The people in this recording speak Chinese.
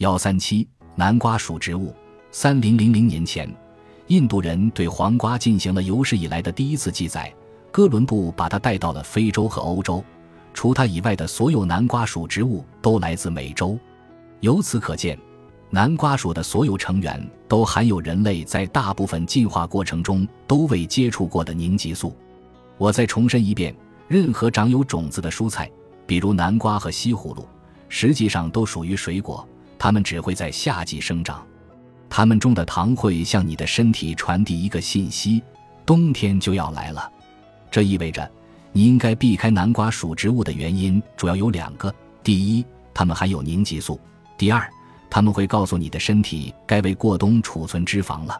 幺三七南瓜属植物。三零零零年前，印度人对黄瓜进行了有史以来的第一次记载。哥伦布把它带到了非洲和欧洲，除它以外的所有南瓜属植物都来自美洲。由此可见，南瓜属的所有成员都含有人类在大部分进化过程中都未接触过的凝集素。我再重申一遍，任何长有种子的蔬菜，比如南瓜和西葫芦，实际上都属于水果，它们只会在夏季生长。它们中的糖会向你的身体传递一个信息：冬天就要来了。这意味着，你应该避开南瓜属植物的原因主要有两个：第一，它们含有凝集素；第二，它们会告诉你的身体该为过冬储存脂肪了。